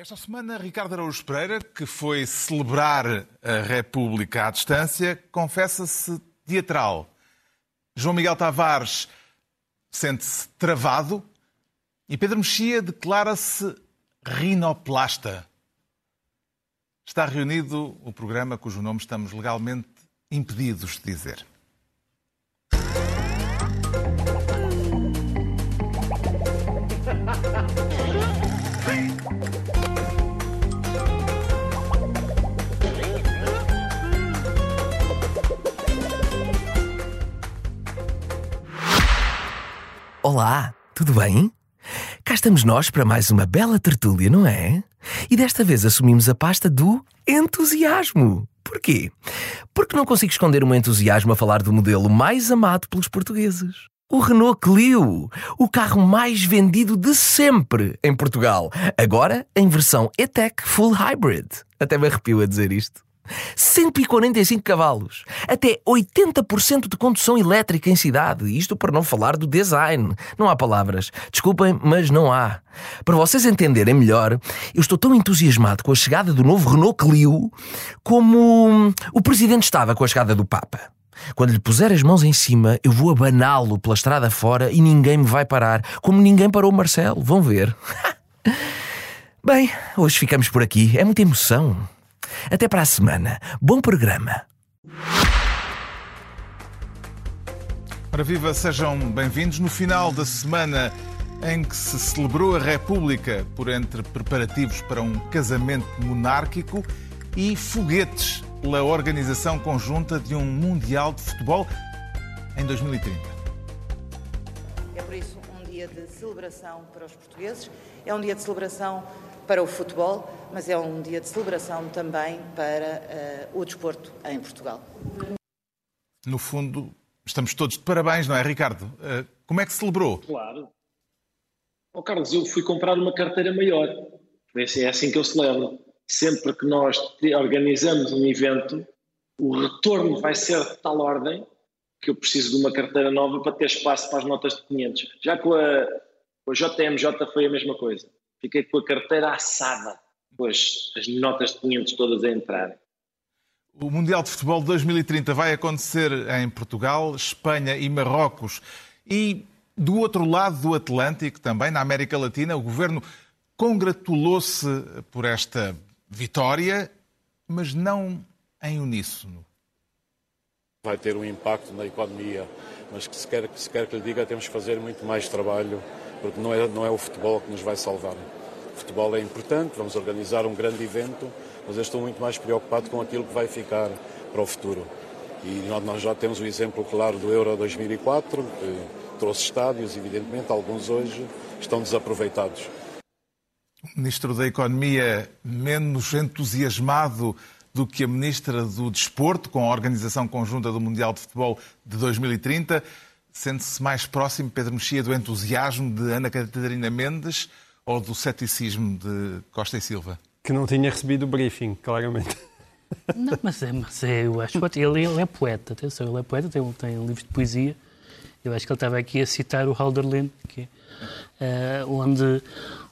Esta semana, Ricardo Araújo Pereira, que foi celebrar a República à distância, confessa-se teatral. João Miguel Tavares sente-se travado e Pedro Mexia declara-se rinoplasta. Está reunido o programa cujo nome estamos legalmente impedidos de dizer. Olá, tudo bem? Cá estamos nós para mais uma bela tertúlia, não é? E desta vez assumimos a pasta do entusiasmo. Porquê? Porque não consigo esconder o meu entusiasmo a falar do modelo mais amado pelos portugueses. O Renault Clio, o carro mais vendido de sempre em Portugal. Agora em versão E-Tech Full Hybrid. Até me arrepio a dizer isto. 145 cavalos, até 80% de condução elétrica em cidade. Isto para não falar do design. Não há palavras. Desculpem, mas não há. Para vocês entenderem melhor, eu estou tão entusiasmado com a chegada do novo Renault Clio como o presidente estava com a chegada do Papa. Quando lhe puser as mãos em cima, eu vou abaná-lo pela estrada fora e ninguém me vai parar, como ninguém parou o Marcelo. Vão ver. Bem, hoje ficamos por aqui. É muita emoção. Até para a semana. Bom programa. Ora viva, sejam bem-vindos no final da semana em que se celebrou a República por entre preparativos para um casamento monárquico e foguetes pela organização conjunta de um Mundial de Futebol em 2030. É por isso um dia de celebração para os portugueses, é um dia de celebração para o futebol, mas é um dia de celebração também para uh, o desporto em Portugal. No fundo, estamos todos de parabéns, não é, Ricardo? Uh, como é que celebrou? Claro. Oh, Carlos, eu fui comprar uma carteira maior. É assim que eu celebro. Sempre que nós organizamos um evento, o retorno vai ser de tal ordem que eu preciso de uma carteira nova para ter espaço para as notas de 500. Já com a, com a JMJ foi a mesma coisa fiquei com a carteira assada, pois as notas de 500 todas a entrarem. O Mundial de Futebol 2030 vai acontecer em Portugal, Espanha e Marrocos. E do outro lado do Atlântico, também na América Latina, o governo congratulou-se por esta vitória, mas não em uníssono. Vai ter um impacto na economia, mas que se quer, que se quer que lhe diga, temos que fazer muito mais trabalho porque não é, não é o futebol que nos vai salvar. O futebol é importante, vamos organizar um grande evento, mas eu estou muito mais preocupado com aquilo que vai ficar para o futuro. E nós já temos o exemplo claro do Euro 2004, que trouxe estádios, evidentemente, alguns hoje estão desaproveitados. O Ministro da Economia menos entusiasmado do que a Ministra do Desporto, com a organização conjunta do Mundial de Futebol de 2030. Sente-se mais próximo, Pedro Mexia, do entusiasmo de Ana Catarina Mendes ou do ceticismo de Costa e Silva? Que não tinha recebido o briefing, claramente. Não, mas, é, mas é, eu acho que ele, ele, é poeta, atenção, ele é poeta, tem, tem um livro de poesia. Eu acho que ele estava aqui a citar o Halderlin, que, uh, onde,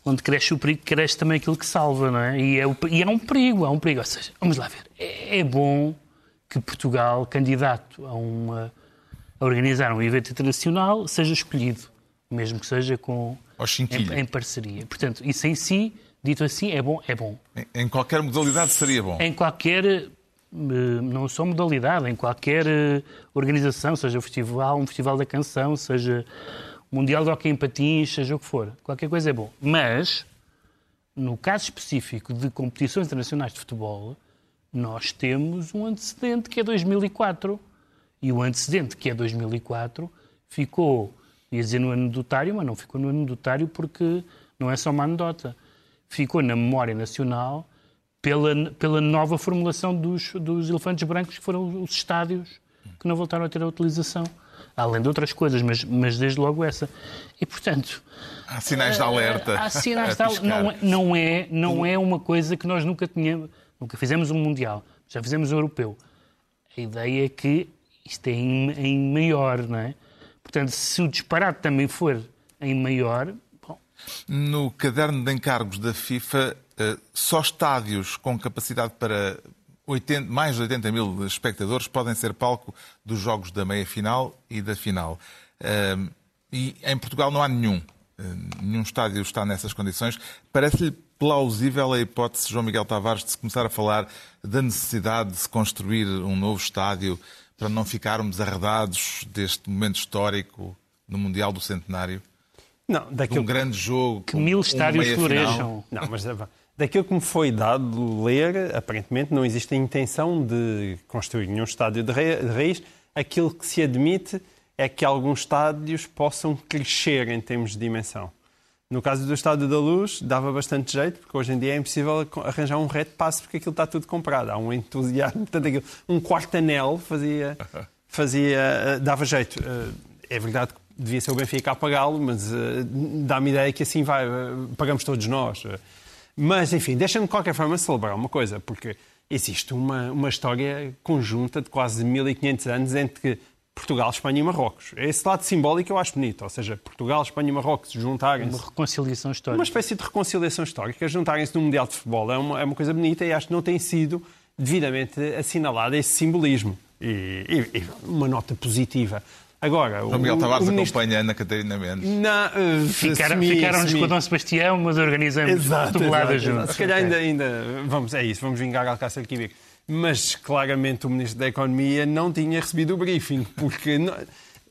onde cresce o perigo, cresce também aquilo que salva, não é? E é, o, e é um perigo, é um perigo. Ou seja, vamos lá ver, é, é bom que Portugal, candidato a uma a organizar um evento internacional seja escolhido, mesmo que seja com em, em, parceria. Portanto, isso em si, dito assim, é bom, é bom. Em, em qualquer modalidade seria bom. Em qualquer eh, não só modalidade, em qualquer eh, organização, seja um festival, um festival da canção, seja Mundial de Hockey em Patins, seja o que for, qualquer coisa é bom. Mas, no caso específico de competições internacionais de futebol, nós temos um antecedente que é 2004 e o antecedente, que é 2004, ficou, ia dizer no anedotário, mas não ficou no anedotário porque não é só uma anedota. Ficou na memória nacional pela, pela nova formulação dos, dos elefantes brancos, que foram os estádios que não voltaram a ter a utilização. Além de outras coisas, mas, mas desde logo essa. E, portanto... Há sinais de alerta. Há sinais de alerta. Não, é, não, é, não é uma coisa que nós nunca tínhamos... Nunca fizemos um Mundial, já fizemos um Europeu. A ideia é que isto é em, em maior, não é? Portanto, se o disparate também for em maior. Bom. No caderno de encargos da FIFA eh, só estádios com capacidade para 80, mais de 80 mil espectadores podem ser palco dos jogos da meia-final e da final. Uh, e em Portugal não há nenhum. Uh, nenhum estádio está nessas condições. Parece-lhe plausível a hipótese, João Miguel Tavares, de se começar a falar da necessidade de se construir um novo estádio para não ficarmos arredados deste momento histórico no Mundial do Centenário? Não, daquilo... Um grande jogo. Que mil estádios florejam. Não, mas daquilo que me foi dado ler, aparentemente não existe a intenção de construir nenhum estádio de raiz. Aquilo que se admite é que alguns estádios possam crescer em termos de dimensão. No caso do Estádio da Luz, dava bastante jeito, porque hoje em dia é impossível arranjar um reto passe porque aquilo está tudo comprado. Há um entusiasmo, portanto, aquilo, um quarto anel fazia, fazia, eh, dava jeito. Eh, é verdade que devia ser o Benfica a pagá-lo, mas uh, dá-me ideia que assim vai, pagamos todos nós. Mas, enfim, deixa-me de qualquer forma celebrar uma coisa, porque existe uma, uma história conjunta de quase 1500 anos entre Portugal, Espanha e Marrocos. Esse lado simbólico eu acho bonito, ou seja, Portugal, Espanha e Marrocos juntarem-se. Uma reconciliação histórica. Uma espécie de reconciliação histórica, juntarem-se no Mundial de Futebol é uma, é uma coisa bonita e acho que não tem sido devidamente assinalado esse simbolismo. E, e, e uma nota positiva. Agora, o Miguel Tavares o ministro... acompanha Ana Catarina Mendes. Na, uh, Ficaram, ficaram-nos com o Dom Sebastião, mas organizamos tudo juntos. Se calhar ainda, ainda, vamos, é isso, vamos vingar Alcácer Quebec. Mas claramente o Ministro da Economia não tinha recebido o briefing, porque não,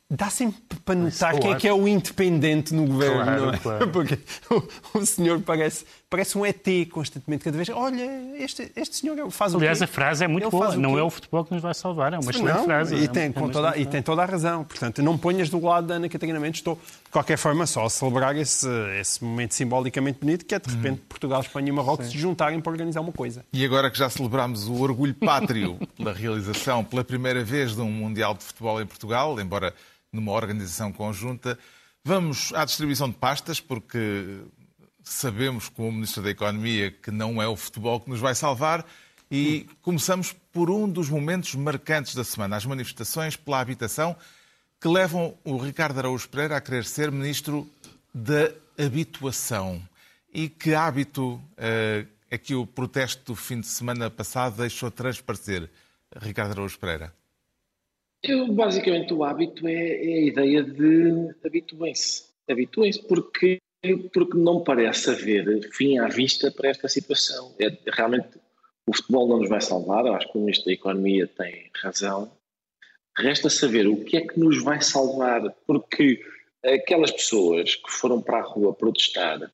dá sempre para notar claro. quem é que é o independente no governo, claro, não é? Claro. Porque o, o, senhor parece, parece um ET constantemente, cada vez. Olha, este, este senhor faz Aliás, o a frase é muito Ele boa. Não é o futebol que nos vai salvar, é uma excelente não, frase. E, é tem, com toda, e tem toda a razão. Portanto, não ponhas do lado da Ana Catarina Mendes. Estou, qualquer forma, só a celebrar esse, esse momento simbolicamente bonito, que é, de repente, uhum. Portugal, Espanha e Marrocos Sim. se juntarem para organizar uma coisa. E agora que já celebramos o orgulho pátrio pela realização, pela primeira vez, de um Mundial de Futebol em Portugal, embora numa organização conjunta. Vamos à distribuição de pastas, porque sabemos, como Ministro da Economia, que não é o futebol que nos vai salvar. E começamos por um dos momentos marcantes da semana, as manifestações pela habitação, que levam o Ricardo Araújo Pereira a querer ser Ministro da Habituação. E que hábito uh, é que o protesto do fim de semana passado deixou transparecer, Ricardo Araújo Pereira? Eu, basicamente, o hábito é, é a ideia de habituem-se. Habituem-se porque, porque não parece haver fim à vista para esta situação. É, realmente, o futebol não nos vai salvar, acho que o Ministro da Economia tem razão. Resta saber o que é que nos vai salvar, porque aquelas pessoas que foram para a rua protestar,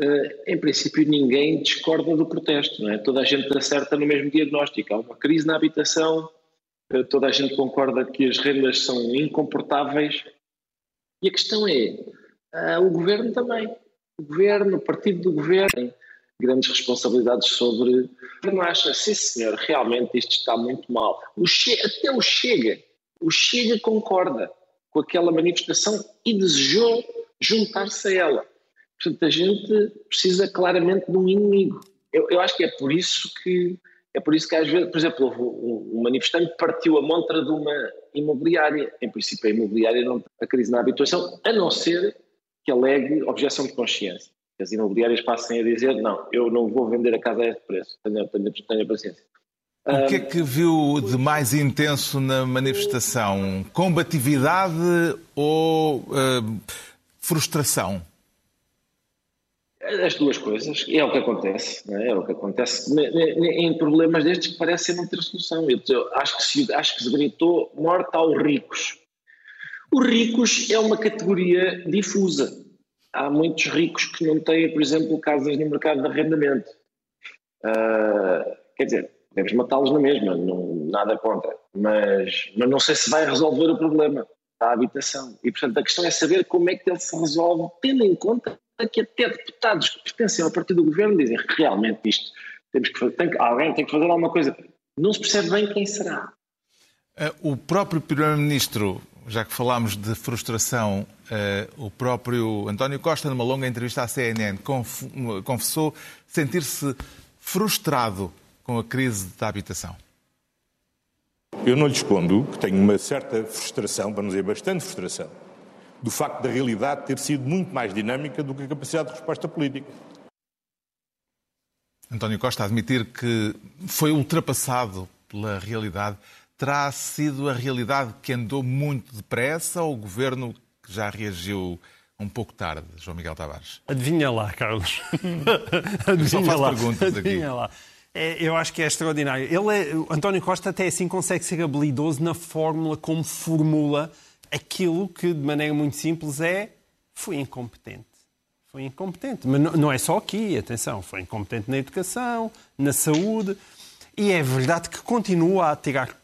eh, em princípio ninguém discorda do protesto, não é? Toda a gente acerta no mesmo diagnóstico. Há uma crise na habitação, eh, toda a gente concorda que as rendas são incomportáveis. E a questão é, uh, o governo também. O governo, o partido do governo grandes responsabilidades sobre. Não acha, sim senhor, realmente isto está muito mal. O che... Até o Chega, o Chega concorda com aquela manifestação e desejou juntar-se a ela. Portanto, a gente precisa claramente de um inimigo. Eu, eu acho que é por isso que é por isso que às vezes, por exemplo, um, manifestante partiu a montra de uma imobiliária. Em princípio, a imobiliária não tem a crise na habitação, a não ser que alegue objeção de consciência. Que as imobiliárias passem a dizer: não, eu não vou vender a casa a este preço, tenha, tenha, tenha paciência. O que é que viu de mais intenso na manifestação? Combatividade ou uh, frustração? As duas coisas, é o que acontece, é? é? o que acontece em problemas destes que parecem não ter solução. Eu acho que se, acho que se gritou morte aos ricos. Os ricos é uma categoria difusa. Há muitos ricos que não têm, por exemplo, casas no mercado de arrendamento. Uh, quer dizer, devemos matá-los na mesma, não, nada contra. Mas, mas não sei se vai resolver o problema da habitação. E, portanto, a questão é saber como é que ele se resolve, tendo em conta que até deputados que pertencem ao partido do governo dizem realmente isto, temos que fazer, tem que, alguém tem que fazer alguma coisa. Não se percebe bem quem será. Eh, o próprio Primeiro-Ministro, já que falámos de frustração, eh, o próprio António Costa, numa longa entrevista à CNN, confessou sentir-se frustrado com a crise da habitação. Eu não lhe escondo que tenho uma certa frustração, para não dizer bastante frustração, do facto da realidade ter sido muito mais dinâmica do que a capacidade de resposta política. António Costa a admitir que foi ultrapassado pela realidade. Terá sido a realidade que andou muito depressa ou o governo que já reagiu um pouco tarde, João Miguel Tavares? Adivinha lá, Carlos. Adivinha lá. perguntas aqui. Adivinha lá. É, eu acho que é extraordinário. Ele é, António Costa até assim consegue ser habilidoso na fórmula como formula aquilo que, de maneira muito simples, é foi incompetente. Foi incompetente. Mas não é só aqui, atenção. Foi incompetente na educação, na saúde. E é verdade que continua a tirar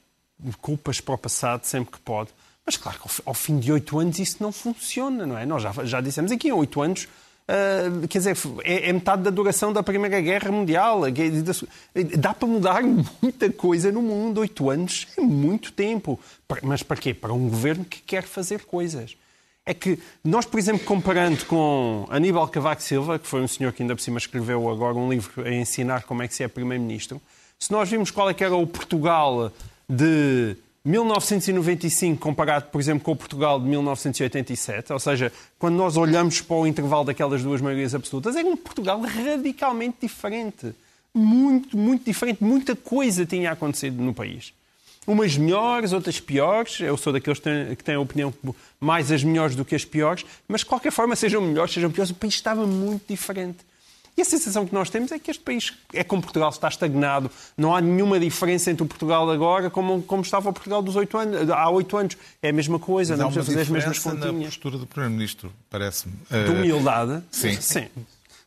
culpas para o passado sempre que pode. Mas claro que ao fim de oito anos isso não funciona, não é? Nós já, já dissemos aqui, em oito anos Uh, quer dizer, é, é, metade da duração da Primeira Guerra Mundial. Dá para mudar muita coisa no mundo. Oito anos é muito tempo. Mas para quê? Para um governo que quer fazer coisas. É que nós, por exemplo, comparando com Aníbal Cavaco Silva, que foi um senhor que ainda por cima escreveu agora um livro a ensinar como é que se é Primeiro-Ministro, se nós vimos qual é que era o Portugal de 1995 comparado, por exemplo, com o Portugal de 1987, ou seja, quando nós olhamos para o intervalo daquelas duas maiorias absolutas, era um Portugal radicalmente diferente. Muito, muito diferente. Muita coisa tinha acontecido no país. Umas melhores, outras piores. Eu sou daqueles que têm a opinião mais as melhores do que as piores, mas de qualquer forma, sejam melhores, sejam piores, o país estava muito diferente. E a sensação que nós temos é que este país é como Portugal, está estagnado. Não há nenhuma diferença entre o Portugal agora como, como estava o Portugal dos 8 anos, há oito anos. É a mesma coisa, Mas não precisa fazer as mesmas continhas. na postura do Primeiro-Ministro, parece-me. De humildade? Sim. Sim.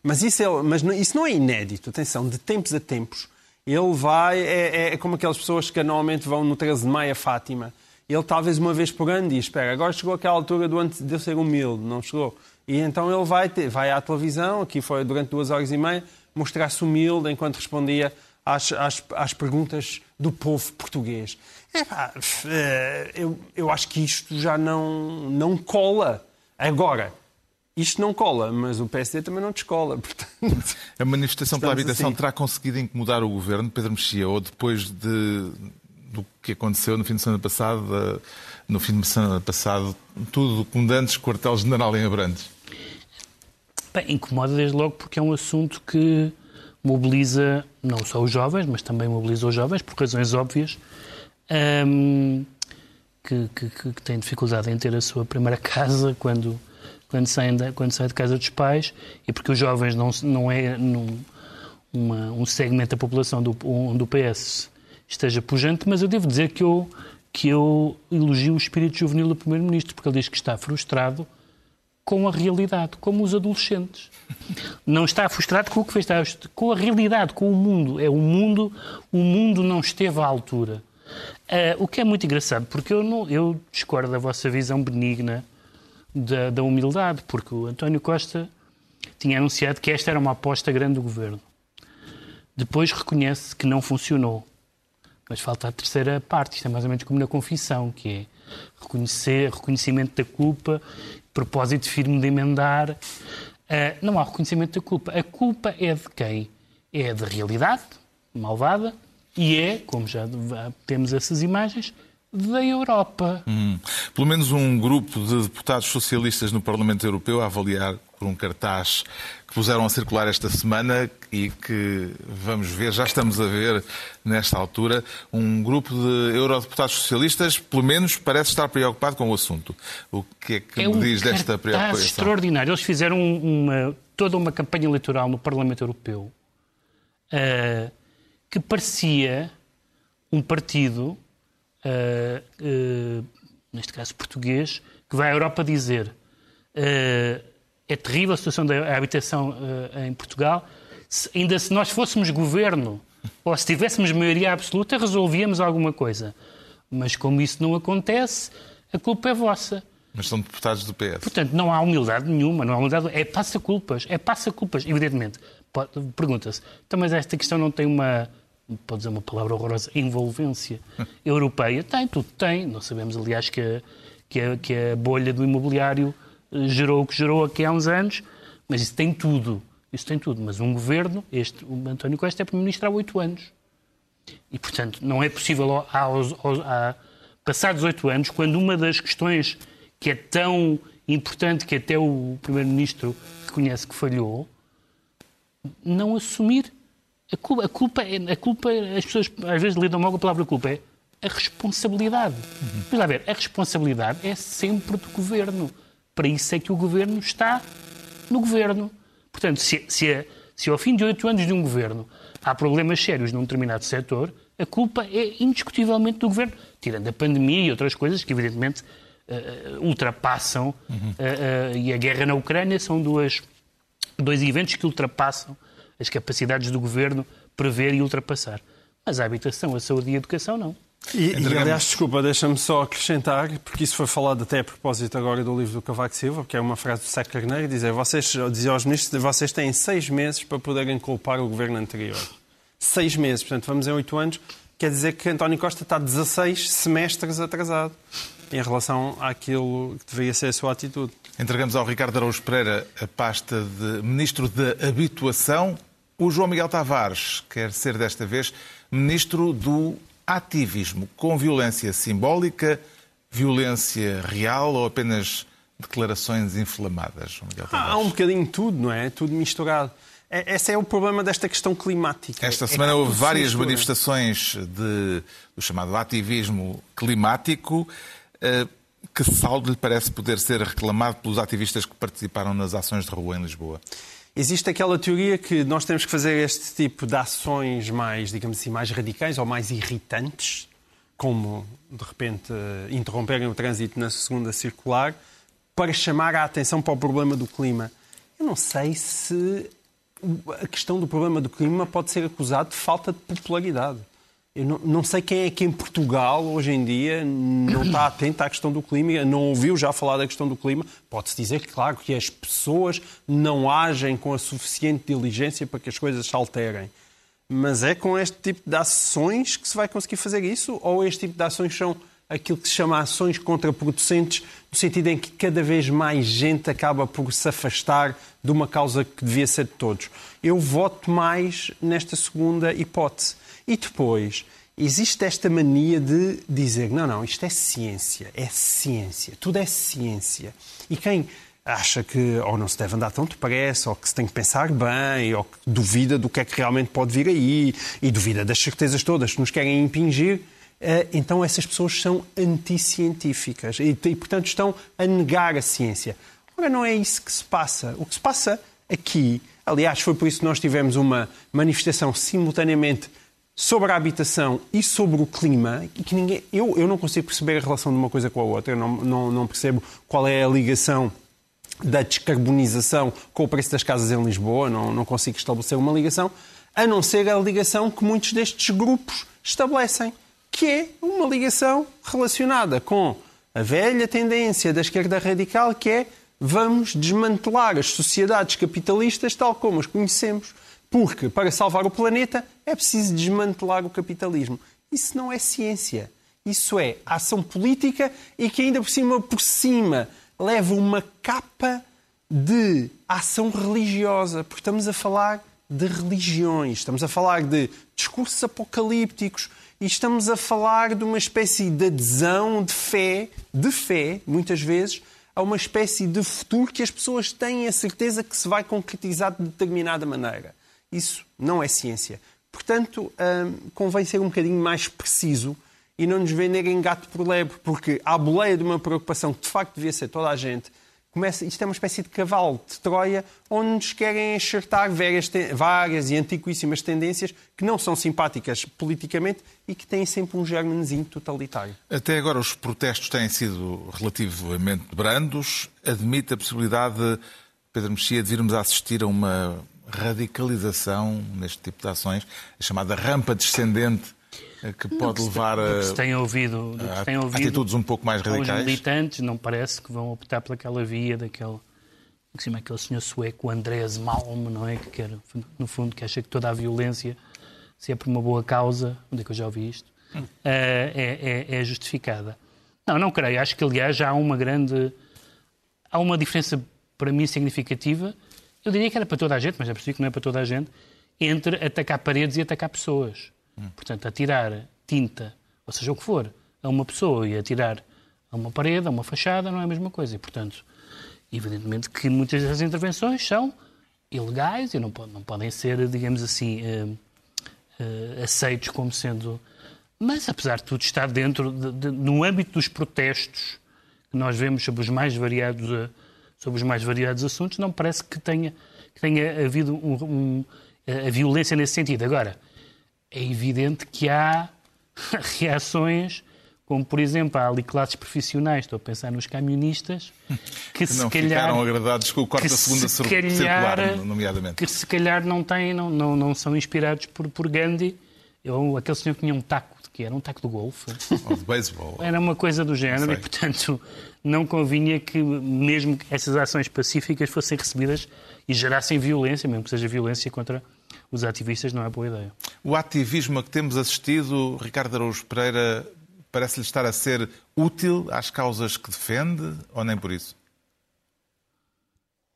Mas isso, é, mas isso não é inédito. Atenção, de tempos a tempos, ele vai... É, é como aquelas pessoas que normalmente vão no 13 de maio a Fátima. Ele talvez uma vez por ano diz, espera, agora chegou aquela altura do antes de eu ser humilde. Não chegou. E então ele vai, ter, vai à televisão, aqui foi durante duas horas e meia, mostrar-se humilde enquanto respondia às, às, às perguntas do povo português. É, eu, eu acho que isto já não, não cola. Agora, isto não cola, mas o PSD também não descola. Portanto, a manifestação pela habitação assim. terá conseguido incomodar o governo, Pedro Mexia, ou depois de, do que aconteceu no fim de semana passado, no fim de semana passado, tudo com dantes quartel-general em Abrantes? Bem, incomoda desde logo porque é um assunto que mobiliza não só os jovens, mas também mobiliza os jovens, por razões óbvias, um, que, que, que, têm dificuldade em ter a sua primeira casa quando, quando, saem, de, quando saem de casa dos pais, e porque os jovens não, não é num, uma, um segmento da população do, onde o PS esteja pujante, mas eu devo dizer que eu, que eu elogio o espírito juvenil do Primeiro-Ministro, porque ele diz que está frustrado com a realidade, como os adolescentes. Não está frustrado com o que fez, está com a realidade, com o mundo. É o mundo, o mundo não esteve à altura. Uh, o que é muito engraçado, porque eu, não, eu discordo da vossa visão benigna da, da humildade, porque o António Costa tinha anunciado que esta era uma aposta grande do governo. Depois reconhece que não funcionou. Mas falta a terceira parte, isto é mais ou menos como na confissão, que é reconhecer, reconhecimento da culpa propósito firme de emendar. Uh, não há reconhecimento da culpa. A culpa é de quem? É da realidade malvada e é, como já temos essas imagens, da Europa. Hum. Pelo menos um grupo de deputados socialistas no Parlamento Europeu a avaliar por um cartaz que puseram a circular esta semana e que vamos ver, já estamos a ver nesta altura, um grupo de eurodeputados socialistas, pelo menos, parece estar preocupado com o assunto. O que é que é me diz desta preocupação? É extraordinário. Eles fizeram uma, toda uma campanha eleitoral no Parlamento Europeu uh, que parecia um partido, uh, uh, neste caso português, que vai à Europa dizer é terrível a situação da habitação uh, em Portugal. Se, ainda se nós fôssemos governo ou se tivéssemos maioria absoluta, resolvíamos alguma coisa. Mas como isso não acontece, a culpa é vossa. Mas são deputados do PS. Portanto, não há humildade nenhuma, não há humildade. É passa-culpas, é passa-culpas, evidentemente. Pergunta-se, então, mas esta questão não tem uma, pode dizer uma palavra horrorosa, envolvência europeia? Tem, tudo tem. Não sabemos, aliás, que a, que a, que a bolha do imobiliário gerou o que gerou aqui há uns anos, mas isso tem tudo. Isso tem tudo. Mas um governo, este, o António Costa é Primeiro-Ministro há oito anos. E, portanto, não é possível, aos, aos, a, passados oito anos, quando uma das questões que é tão importante que até o Primeiro-Ministro reconhece que falhou, não assumir A culpa, a culpa, é, a culpa, as pessoas às vezes lidam mal com a palavra culpa, é a responsabilidade. Uhum. Mas a ver, a responsabilidade é sempre do governo. Para isso é que o governo está no governo. Portanto, se, se, se ao fim de oito anos de um governo há problemas sérios num determinado setor, a culpa é indiscutivelmente do governo, tirando a pandemia e outras coisas que, evidentemente, uh, ultrapassam. Uhum. Uh, uh, e a guerra na Ucrânia são duas, dois eventos que ultrapassam as capacidades do governo prever e ultrapassar. Mas a habitação, a saúde e a educação, não. E, e aliás, desculpa, deixa-me só acrescentar, porque isso foi falado até a propósito agora do livro do Cavaco Silva, que é uma frase do Sá Carneiro, dizer, vocês, dizer aos ministros, vocês têm seis meses para poderem culpar o governo anterior. Seis meses, portanto, vamos em oito anos, quer dizer que António Costa está 16 semestres atrasado em relação àquilo que deveria ser a sua atitude. Entregamos ao Ricardo Araújo Pereira a pasta de Ministro da Habituação. O João Miguel Tavares quer ser desta vez Ministro do Ativismo, com violência simbólica, violência real ou apenas declarações inflamadas? Tavares? Há um bocadinho tudo, não é? Tudo misturado. É, esse é o problema desta questão climática. Esta semana é houve várias manifestações de, do chamado ativismo climático. Eh, que saldo lhe parece poder ser reclamado pelos ativistas que participaram nas ações de rua em Lisboa? Existe aquela teoria que nós temos que fazer este tipo de ações mais, digamos assim, mais radicais ou mais irritantes, como, de repente, interromperem o trânsito na segunda circular, para chamar a atenção para o problema do clima. Eu não sei se a questão do problema do clima pode ser acusado de falta de popularidade. Eu não, não, sei quem é que em Portugal, hoje em dia, não está atento à questão do clima, não ouviu já falar da questão do clima. Pode-se dizer, claro, que as pessoas não agem com a suficiente diligência para que as coisas se alterem. Mas é com este tipo de ações que se vai conseguir fazer isso? Ou este tipo de ações são aquilo que se chama ações contraproducentes, no sentido em que cada vez mais gente acaba por se afastar de uma causa que devia ser de todos? Eu voto mais nesta segunda hipótese e depois, existe esta mania de dizer: não, não, isto é ciência, é ciência, tudo é ciência. E quem acha que ou não se deve andar tão depressa, ou que se tem que pensar bem, ou que duvida do que é que realmente pode vir aí, e duvida das certezas todas que nos querem impingir, eh, então essas pessoas são anticientíficas e, portanto, estão a negar a ciência. Ora, não é isso que se passa. O que se passa aqui, aliás, foi por isso que nós tivemos uma manifestação simultaneamente sobre a habitação e sobre o clima, que ninguém, eu, eu não consigo perceber a relação de uma coisa com a outra, eu não, não, não percebo qual é a ligação da descarbonização com o preço das casas em Lisboa, não, não consigo estabelecer uma ligação, a não ser a ligação que muitos destes grupos estabelecem, que é uma ligação relacionada com a velha tendência da esquerda radical, que é vamos desmantelar as sociedades capitalistas tal como as conhecemos porque para salvar o planeta é preciso desmantelar o capitalismo. Isso não é ciência. Isso é ação política e que ainda por cima, por cima, leva uma capa de ação religiosa, porque estamos a falar de religiões, estamos a falar de discursos apocalípticos e estamos a falar de uma espécie de adesão, de fé, de fé, muitas vezes, a uma espécie de futuro que as pessoas têm a certeza que se vai concretizar de determinada maneira. Isso não é ciência. Portanto, hum, convém ser um bocadinho mais preciso e não nos venderem gato por lebre, porque à boleia de uma preocupação que de facto devia ser toda a gente, começa, isto é uma espécie de cavalo de Troia, onde nos querem enxertar várias, várias e antiquíssimas tendências que não são simpáticas politicamente e que têm sempre um germenezinho totalitário. Até agora os protestos têm sido relativamente brandos. Admite a possibilidade, Pedro Mexia, de virmos a assistir a uma radicalização neste tipo de ações, a chamada rampa descendente, eh, que pode levar a, que se tem ouvido, a, tem ouvido atitudes um pouco mais radicais. Os militantes não parece que vão optar por aquela via daquele, cima, aquele senhor sueco, Andrés Malm, não é? Que quer, no fundo, que acha que toda a violência, se é por uma boa causa, onde é que eu já ouvi isto, hum. é, é, é justificada. Não, não creio. Acho que, aliás, já há uma grande. Há uma diferença, para mim, significativa eu diria que era para toda a gente, mas já percebi que não é para toda a gente, entre atacar paredes e atacar pessoas. Hum. Portanto, atirar tinta, ou seja o que for, a uma pessoa e atirar a uma parede, a uma fachada, não é a mesma coisa. E, portanto, evidentemente que muitas das intervenções são ilegais e não, não podem ser, digamos assim, eh, uh, aceitos como sendo. Mas, apesar de tudo, está dentro, de, de, no âmbito dos protestos que nós vemos sobre os mais variados, uh, sobre os mais variados assuntos, não parece que tenha, que tenha havido um, um, a violência nesse sentido. Agora, é evidente que há reações como por exemplo há ali classes profissionais, estou a pensar nos camionistas, que, que se não calhar, ficaram agradados com o da segunda circular, nomeadamente. Que se calhar não têm, não, não, não são inspirados por, por Gandhi, ou aquele senhor que tinha um taco, que era um taco de golfe. Ou de beisebol. Era uma coisa do género e, portanto, não convinha que mesmo essas ações pacíficas fossem recebidas e gerassem violência, mesmo que seja violência contra os ativistas, não é boa ideia. O ativismo a que temos assistido, Ricardo Araújo Pereira, parece-lhe estar a ser útil às causas que defende ou nem por isso?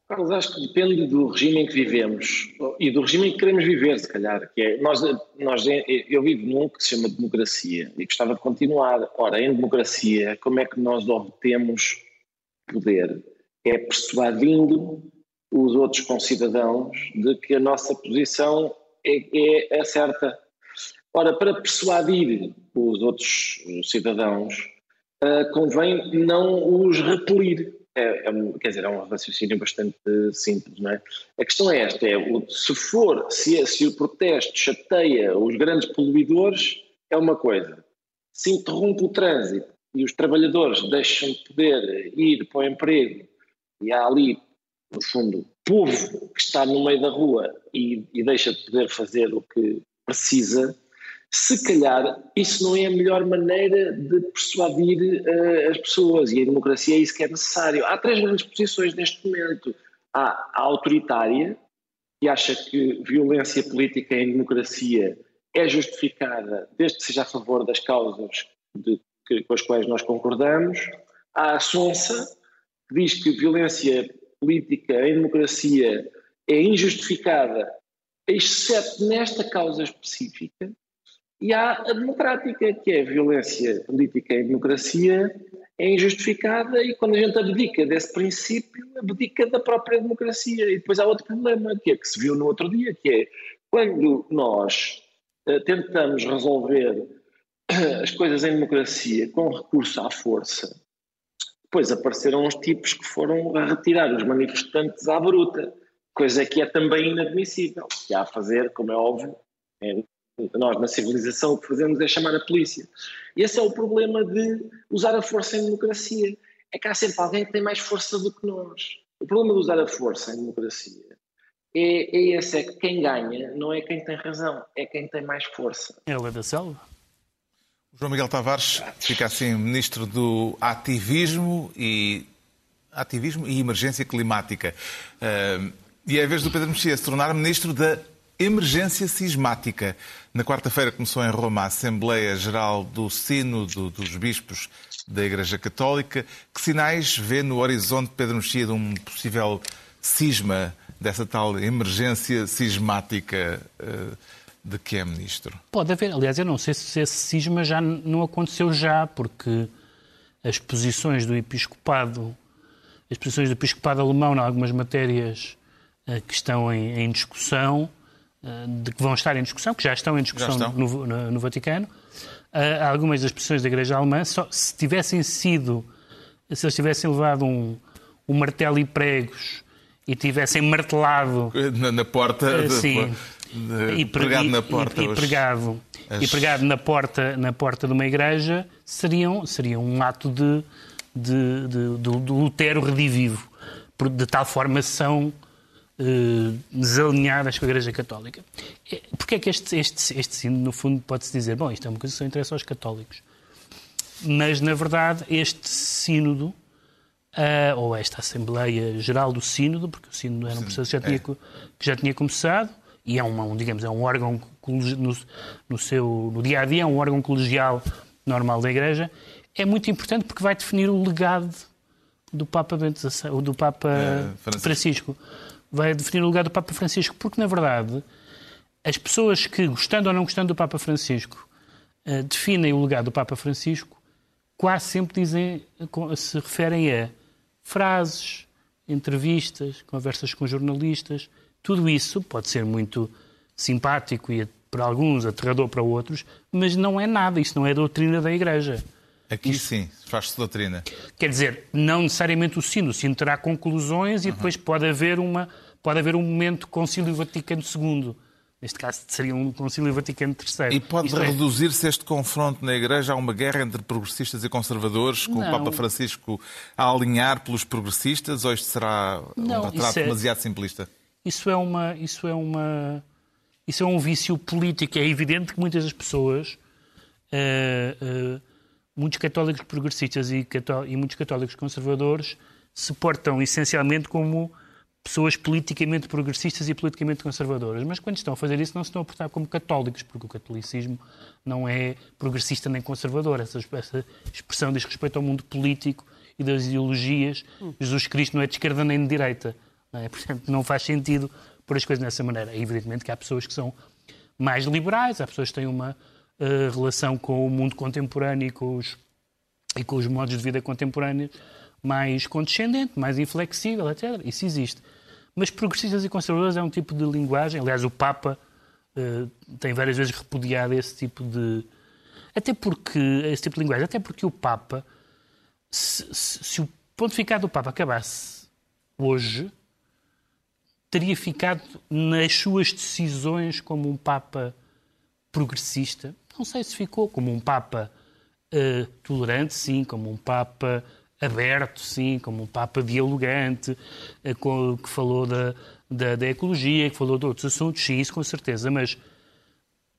Carlos, acho que depende do regime em que vivemos e do regime em que queremos viver, se calhar. Que é, nós, nós, eu vivo num que se chama democracia e gostava de continuar. Ora, em democracia, como é que nós obtemos poder? É persuadindo os outros concidadãos de que a nossa posição é, é a certa. Ora, para persuadir os outros cidadãos, uh, convém não os repelir. É, é, quer dizer, é um raciocínio bastante simples, não é? A questão é esta: é, se for, se, é, se o protesto chateia os grandes poluidores, é uma coisa. Se interrompe o trânsito e os trabalhadores deixam de poder ir para o emprego e há ali, no fundo, povo que está no meio da rua e, e deixa de poder fazer o que precisa, se calhar isso não é a melhor maneira de persuadir uh, as pessoas e a democracia é isso que é necessário. Há três grandes posições neste momento. Há a autoritária, que acha que violência política em democracia é justificada desde que seja a favor das causas de, que, com as quais nós concordamos. Há a sonsa, que diz que violência política em democracia é injustificada, exceto nesta causa específica. E há a democrática, que é a violência política em democracia é injustificada e quando a gente abdica desse princípio, abdica da própria democracia. E depois há outro problema, que é que se viu no outro dia, que é quando nós uh, tentamos resolver as coisas em democracia com recurso à força, depois apareceram uns tipos que foram retirar os manifestantes à bruta, coisa que é também inadmissível. Que há a fazer, como é óbvio, é nós, na civilização, o que fazemos é chamar a polícia. E esse é o problema de usar a força em democracia. É que há sempre alguém que tem mais força do que nós. O problema de usar a força em democracia é, é esse: é que quem ganha não é quem tem razão, é quem tem mais força. É o da selva. João Miguel Tavares fica assim ministro do ativismo e ativismo e emergência climática. Uh, e é a vez do Pedro Mexia se tornar ministro da Emergência sismática. Na quarta-feira começou em Roma a Assembleia Geral do Sínodo dos Bispos da Igreja Católica. Que sinais vê no horizonte Pedro Mexia de um possível cisma dessa tal emergência sismática eh, de que é ministro? Pode haver. Aliás, eu não sei se esse cisma já não aconteceu já, porque as posições do episcopado, as posições do episcopado alemão em algumas matérias eh, que estão em, em discussão, de que vão estar em discussão, que já estão em discussão estão. No, no, no, Vaticano. Uh, algumas das posições da Igreja Alemã, só, se tivessem sido, se eles tivessem levado um, um martelo e pregos e tivessem martelado na, na porta, uh, sim, de, e pregado na porta, e, e pregado, as... e pregado na porta, na porta de uma igreja, seriam, seriam um ato de, de, de, de, de Lutero redivivo. De tal forma são eh, desalinhadas com a Igreja Católica. É, Porquê é que este, este, este sino, no fundo, pode-se dizer, bom, isto é uma coisa que só interessa aos católicos. Mas, na verdade, este sínodo, uh, ou esta Assembleia Geral do Sínodo, porque o sínodo era um processo que já tinha, é. que já tinha começado, e é um, digamos, é um órgão no, no seu no dia a dia, é um órgão colegial normal da Igreja, é muito importante porque vai definir o legado do Papa, Bento, do Papa é, Francisco. Francisco vai definir o lugar do Papa Francisco, porque, na verdade, as pessoas que, gostando ou não gostando do Papa Francisco, uh, definem o lugar do Papa Francisco, quase sempre dizem, se referem a frases, entrevistas, conversas com jornalistas, tudo isso pode ser muito simpático e para alguns, aterrador para outros, mas não é nada, isso não é doutrina da Igreja. Aqui isso... sim, faz-se doutrina. Quer dizer, não necessariamente o sino, o sino terá conclusões e uhum. depois pode haver, uma, pode haver um momento Concílio Vaticano II. Neste caso seria um Concílio Vaticano III. E pode é- reduzir-se este confronto na Igreja a uma guerra entre progressistas e conservadores, com não. o Papa Francisco a alinhar pelos progressistas, ou isto será não, um retrato é... demasiado simplista? Isso é uma, isso é uma, isso é um vício político. É evidente que muitas das pessoas, uh, uh, muitos católicos progressistas e, cató e muitos católicos conservadores, se portam essencialmente como pessoas politicamente progressistas e politicamente conservadoras. Mas quando estão a fazer isso, não se estão a portar como católicos, porque o catolicismo não é progressista nem conservador. Essa, essa expressão diz respeito ao mundo político e das ideologias. Jesus Cristo não é de esquerda nem de direita. Não é? Portanto, não faz sentido pôr as coisas dessa maneira. É evidentemente que há pessoas que são mais liberais, há pessoas que têm uma uh, relação com o mundo contemporâneo e com, os, e com os modos de vida contemporâneos mais condescendente, mais inflexível, etc. Isso existe. Mas progressistas e conservadores é um tipo de linguagem. Aliás, o Papa uh, tem várias vezes repudiado esse tipo de. Até porque. Esse tipo de linguagem. Até porque o Papa. Se, se, se o pontificado do Papa acabasse hoje, teria ficado nas suas decisões como um Papa progressista. Não sei se ficou como um Papa uh, tolerante, sim, como um Papa aberto, sim, como um Papa dialogante, com, que falou da, da, da, ecologia, que falou de outros assuntos, sim, isso com certeza, mas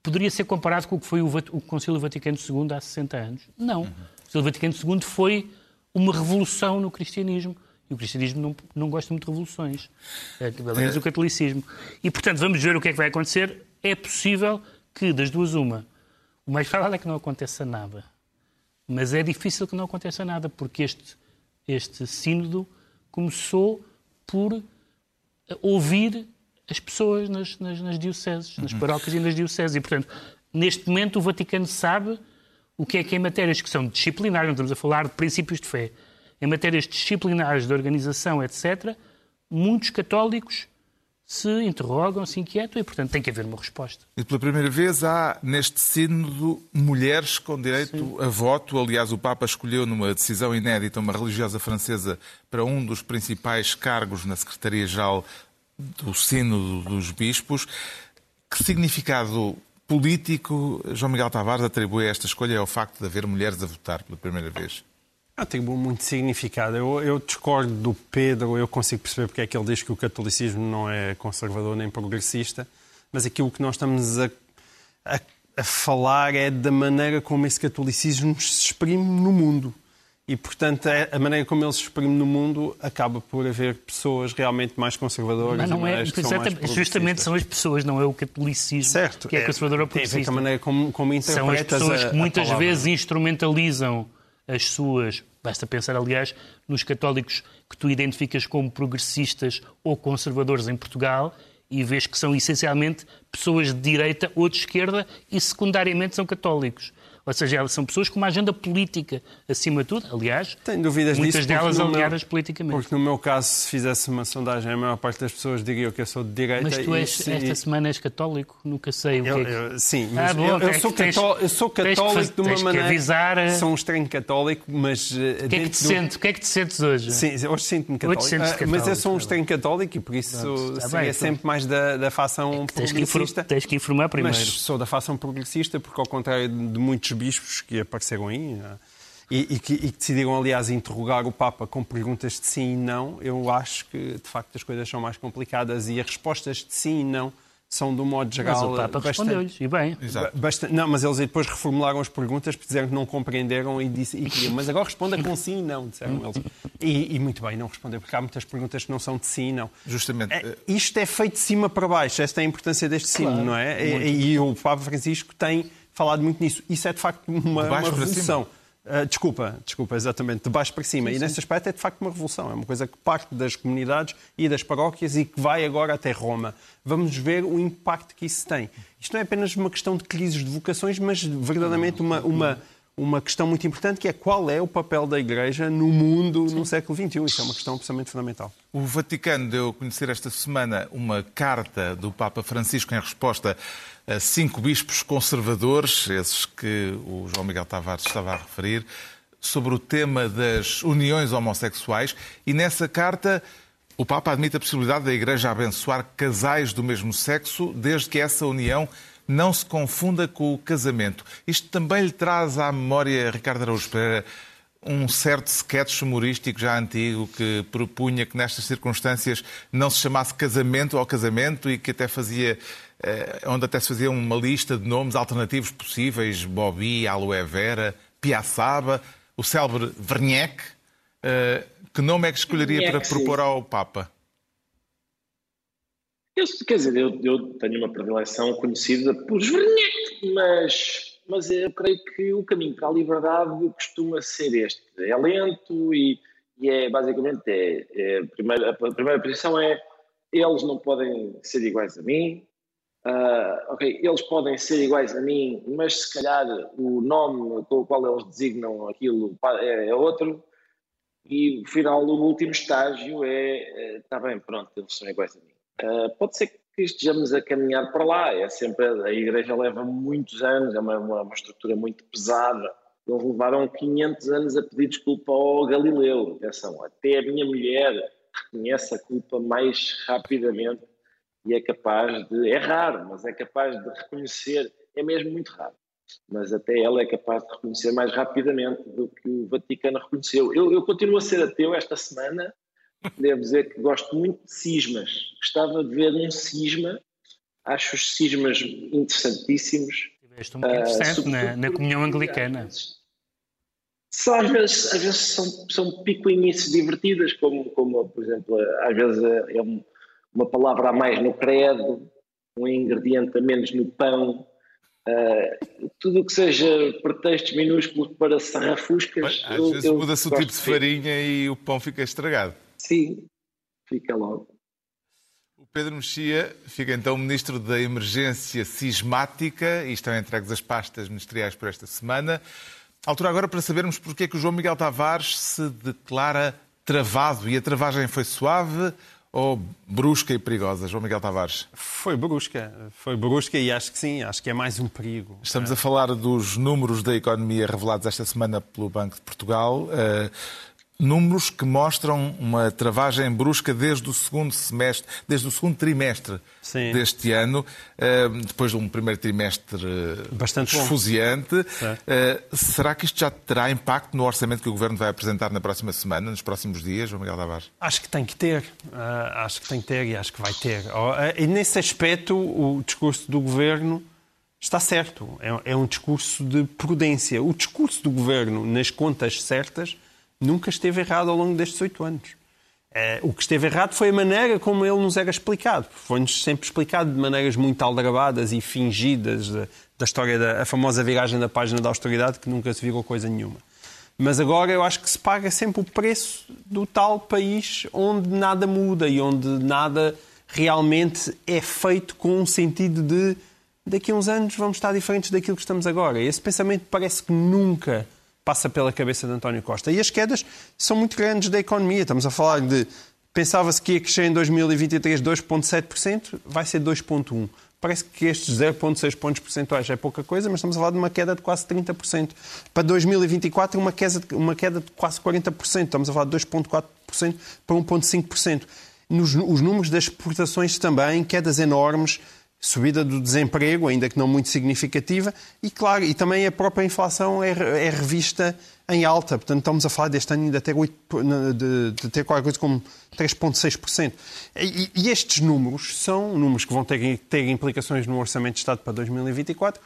poderia ser comparado com o que foi o, o Concílio Vaticano II há 60 anos? Não. Uhum. O Concílio Vaticano II foi uma revolução no cristianismo e o cristianismo não, não gosta muito de revoluções, é, aliás, o catolicismo. E, portanto, vamos ver o que é que vai acontecer. É possível que, das duas, uma, o mais provável é que não aconteça nada. Mas é difícil que não aconteça nada, porque este, este sínodo começou por ouvir as pessoas nas, nas, nas dioceses, nas uhum. paróquias e nas dioceses. E, portanto, neste momento o Vaticano sabe o que é que em matérias que são disciplinares, não estamos a falar de princípios de fé, em matérias disciplinares de organização, etc., muitos católicos se interrogam, se inquietam e, portanto, tem que haver uma resposta. E pela primeira vez há neste sínodo mulheres com direito Sim. a voto. Aliás, o Papa escolheu numa decisão inédita uma religiosa francesa para um dos principais cargos na Secretaria-Geral do Sínodo dos Bispos. Que significado político João Miguel Tavares atribui a esta escolha ao facto de haver mulheres a votar pela primeira vez? Ah, tem muito significado. Eu, eu, discordo do Pedro, eu consigo perceber porque é que ele diz que o catolicismo não é conservador nem progressista, mas aquilo que nós estamos a, a, a falar é da maneira como esse catolicismo se exprime no mundo. E, portanto, é a maneira como ele se exprime no mundo acaba por haver pessoas realmente mais conservadoras. Mas não é, é justamente são as pessoas, não é o catolicismo certo, que é, é conservador ou progressista. Tem a ver com a maneira como, como interpretas São as pessoas a, que muitas vezes instrumentalizam as suas. Basta pensar, aliás, nos católicos que tu identificas como progressistas ou conservadores em Portugal e vês que são essencialmente pessoas de direita ou de esquerda e secundariamente são católicos. Ou seja, são pessoas com uma agenda política acima de tudo. Aliás, Tenho dúvidas muitas disso, delas aliadas meu, politicamente. Porque no meu caso, se fizesse uma sondagem, a maior parte das pessoas diria que eu sou de direita. Mas tu és, esta semana és católico? Nunca sei o eu, que é que... Eu, sim, mas ah, bom, eu, eu, sou cató eu, sou católico de uma maneira... Avisar... Eh, sou um estranho católico, mas... Eh, o que, é que, te do... sente, o que é que te sentes hoje? Sim, hoje sinto-me católico. Católico. Ah, mas eu sou um estranho católico e por isso é seria sempre mais da, da facção é progressista. Tens que informar primeiro. Mas sou da facção progressista porque, ao contrário de muitos bispos que apareceram aí e, e, que, e, que, decidiram, aliás, interrogar o Papa com perguntas de sim e não, eu acho que, de facto, as coisas são mais complicadas e as respostas de sim e não são, de um modo geral. Mas o Papa respondeu-lhes, e bem. Bastante, não, mas eles depois reformularam as perguntas, disseram que não compreenderam e, disse, e queriam. Mas agora responda com sim e não, disseram eles. E, e, muito bem, não respondeu, porque há muitas perguntas que não são de sim e não. Justamente. É, isto é feito de cima para baixo, esta é a importância deste claro, sim, não é? E, e, o Papa Francisco tem falado muito nisso. Isso é de facto uma, uma revolução. Uh, desculpa, desculpa, exatamente, de baixo para cima. Sim, e nesse aspecto é de facto uma revolução. É uma coisa que parte das comunidades e das paróquias e que vai agora até Roma. Vamos ver o impacto que isso tem. Isto não é apenas uma questão de crises de vocações, mas verdadeiramente uma, uma, uma questão muito importante que é qual é o papel da Igreja no mundo no século XXI. Isso é uma questão absolutamente fundamental. O Vaticano deu a conhecer esta semana uma carta do Papa Francisco em resposta cinco bispos conservadores, esses que o João Miguel Tavares estava a referir, sobre o tema das uniões homossexuais. E nessa carta o Papa admite a possibilidade da Igreja abençoar casais do mesmo sexo, desde que essa união não se confunda com o casamento. Isto também lhe traz à memória, Ricardo Araújo Pereira, um certo sketch humorístico já antigo que propunha que nestas circunstâncias não se chamasse casamento ao casamento e que até fazia, onde até se fazia uma lista de nomes alternativos possíveis, Bobby, Aloe Vera, Piaçaba, o célebre Wernick. Eh, que nome é que escolheria para propor ao Papa? Eu, quer dizer, eu, eu, tenho uma predileção conhecida por Wernick, mas, mas eu creio que o caminho para a liberdade costuma ser este. É lento e, e é basicamente é, é a, primeira, a primeira posição é eles não podem ser iguais a mim. Uh, ok, eles podem ser iguais a mim, mas se calhar o nome com o qual eles designam aquilo é, é outro. E o final, o último estágio é: está bem, pronto, eles são iguais a mim. Uh, pode ser que estejamos a caminhar para lá. É sempre a igreja leva muitos anos, é uma, uma, uma, estrutura muito pesada. Eles levaram 500 anos a pedir desculpa ao Galileu. Atenção, até a minha mulher reconhece a culpa mais rapidamente e é capaz de. É raro, mas é capaz de reconhecer. É mesmo muito raro. Mas até ela é capaz de reconhecer mais rapidamente do que o Vaticano reconheceu. Eu, eu continuo a ser ateu esta semana devo dizer que gosto muito de cismas. Gostava de ver um cisma. Acho os cismas interessantíssimos. Um uh, interessante na, na, comunhão anglicana. Só às vezes, às vezes são, são picuinices divertidas, como, como, por exemplo, às vezes é uma palavra a mais no credo, um ingrediente a menos no pão. Uh, tudo o que seja pretextos minúsculos para sarrafuscas. Às eu, vezes muda-se o tipo de farinha e o pão fica estragado. Sim, fica logo. O Pedro Mexia fica então Ministro da Emergência Sismática e estão entregues as pastas ministeriais por esta semana. Altura agora para sabermos porque é que o João Miguel Tavares se declara travado. E a travagem foi suave ou brusca e perigosa, João Miguel Tavares? Foi brusca, foi brusca e acho que sim, acho que é mais um perigo. Estamos a falar dos números da economia revelados esta semana pelo Banco de Portugal. Números que mostram uma travagem brusca desde o segundo semestre, desde o segundo trimestre Sim. deste ano, eh, depois de um primeiro trimestre eh, Bastante esfuziante. Eh, será que isto já terá impacto no orçamento que o Governo vai apresentar na próxima semana, nos próximos dias, João Miguel Tavares? Acho que tem que ter, acho que tem que ter e acho que vai ter. E nesse aspecto, o discurso do Governo está certo. É, é um discurso de prudência. O discurso do Governo nas contas certas nunca esteve errado ao longo destes oito anos. É, o que esteve errado foi a maneira como ele nos era explicado. Foi-nos sempre explicado de maneiras muito aldrabadas e fingidas da, da história da famosa viragem da página da austeridade, que nunca se virou coisa nenhuma. Mas agora eu acho que se paga sempre o preço do tal país onde nada muda e onde nada realmente é feito com um sentido de daqui a uns anos vamos estar diferentes daquilo que estamos agora. Esse pensamento parece que nunca passa pela cabeça de António Costa. E as quedas são muito grandes da economia. Estamos a falar de. Pensava-se que ia crescer em 2023 2,7%, vai ser 2,1%. Parece que estes 0,6 pontos percentuais é pouca coisa, mas estamos a falar de uma queda de quase 30%. Para 2024, uma queda, uma queda de quase 40%. Estamos a falar de 2,4% para 1,5%. Nos, os números das exportações também, quedas enormes subida do desemprego, ainda que não muito significativa, e claro, e também a própria inflação é, é revista em alta, portanto estamos a falar deste ano ainda ter, 8, de, de ter qualquer coisa como 3,6%. E, e estes números são números que vão ter, ter implicações no Orçamento de Estado para 2024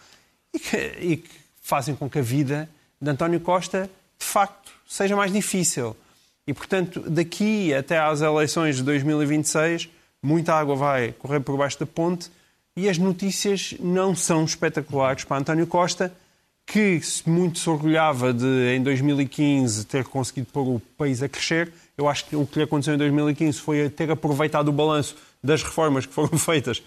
e que, e que fazem com que a vida de António Costa, de facto, seja mais difícil. E, portanto, daqui até às eleições de 2026, muita água vai correr por baixo da ponte e as notícias não são espetaculares para António Costa, que muito se orgulhava de, em 2015, ter conseguido pôr o país a crescer. Eu acho que o que lhe aconteceu em 2015 foi ter aproveitado o balanço das reformas que foram feitas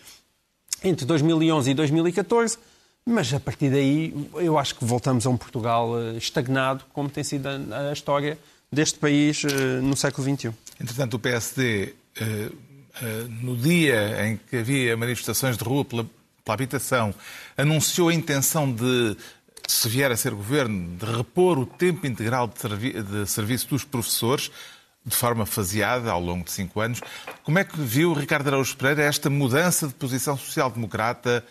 entre 2011 e 2014. Mas a partir daí, eu acho que voltamos a um Portugal eh, estagnado, como tem sido a, história deste país eh, no século XXI. Entretanto, o PSD, eh, no dia em que havia manifestações de rua pela, pela habitação, anunciou a intenção de, se vier a ser governo, de repor o tempo integral de, servi de serviço dos professores de forma faseada ao longo de cinco anos. Como é que viu Ricardo Araújo Pereira esta mudança de posição social-democrata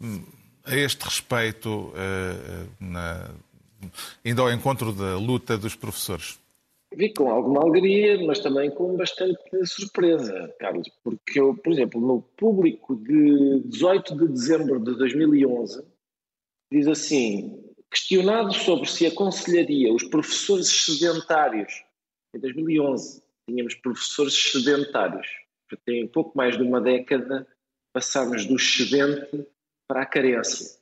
hum, a este respeito, uh, na, indo ao encontro da luta dos professores? Vi com alguma alegria, mas também com bastante surpresa, Carlos, porque eu, por exemplo, no público de 18 de dezembro de 2011, diz assim: questionado sobre se aconselharia os professores sedentários, em 2011 tínhamos professores sedentários, tem pouco mais de uma década passámos do excedente para a carência.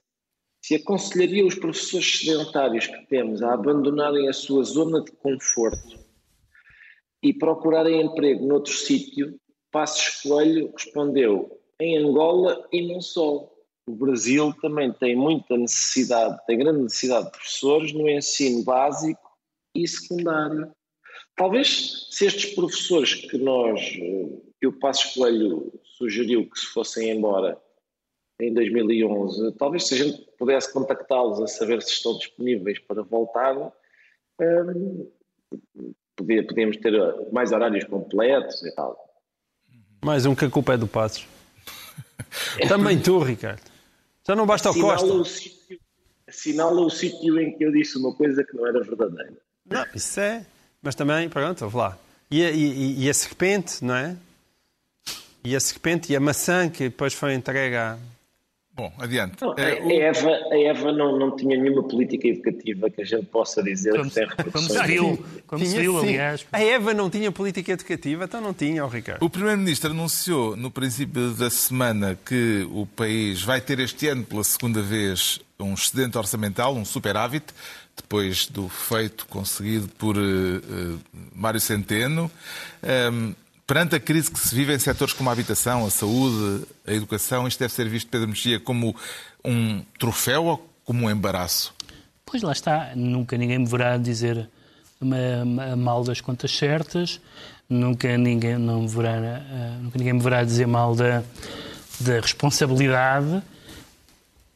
Se aconselharia os professores sedentários que temos a abandonarem a sua zona de conforto e procurarem emprego noutro sítio, Passos Coelho respondeu em Angola e não só. O Brasil também tem muita necessidade, tem grande necessidade de professores no ensino básico e secundário. Talvez se estes professores que nós, que o Passos Coelho sugeriu que se fossem embora em 2011. Talvez se a gente pudesse contactá-los a saber se estão disponíveis para voltar, um, podíamos ter mais horários completos e tal. Mais um que a culpa é do Passos. Também tu, Ricardo. Já não basta o Costa. O sítio, assinala o sítio em que eu disse uma coisa que não era verdadeira. Não, isso é. Mas também, pronto, vamos lá. E a, e, e a serpente, não é? E a serpente e a maçã que depois foi entregue à, Bom, adiante. Não, é, a, Eva, a Eva não, não tinha nenhuma política educativa que a gente possa dizer como, que tem Como se viu, como se viu aliás. A Eva não tinha política educativa, então não tinha, oh, Ricardo. O Primeiro-Ministro anunciou no princípio da semana que o país vai ter este ano, pela segunda vez, um excedente orçamental, um superávit, depois do feito conseguido por uh, uh, Mário Centeno. Um, Perante a crise que se vive em setores como a habitação, a saúde, a educação, isto deve ser visto, Pedro Mexia, como um troféu ou como um embaraço? Pois lá está, nunca ninguém me verá dizer mal das contas certas, nunca ninguém, não me verá, uh, nunca ninguém me verá dizer mal da, da responsabilidade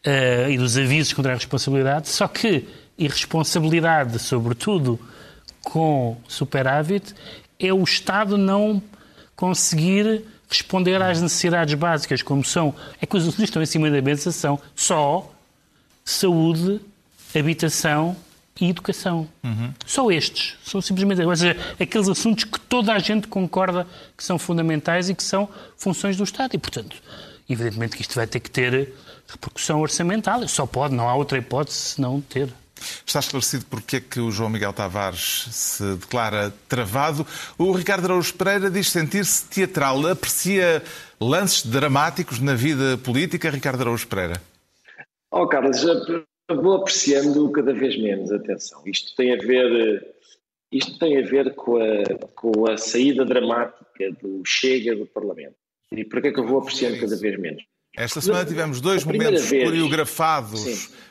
uh, e dos avisos contra a responsabilidade, só que irresponsabilidade, sobretudo com superávit, é o Estado não conseguir responder às necessidades básicas, como são. É que os assuntos estão em cima da mesa são só saúde, habitação e educação. Uhum. Só estes. São simplesmente ou seja, aqueles assuntos que toda a gente concorda que são fundamentais e que são funções do Estado. E, portanto, evidentemente que isto vai ter que ter repercussão orçamental. Só pode, não há outra hipótese senão ter. Está esclarecido porque é que o João Miguel Tavares se declara travado. O Ricardo Araújo Pereira diz sentir-se teatral. Aprecia lances dramáticos na vida política, Ricardo Araújo Pereira? Oh, Carlos, vou apreciando cada vez menos. Atenção, isto tem a ver, isto tem a ver com a, com a saída dramática do Chega do Parlamento. E por que é que eu vou apreciando cada vez menos? Esta semana tivemos dois momentos vez, coreografados. Sim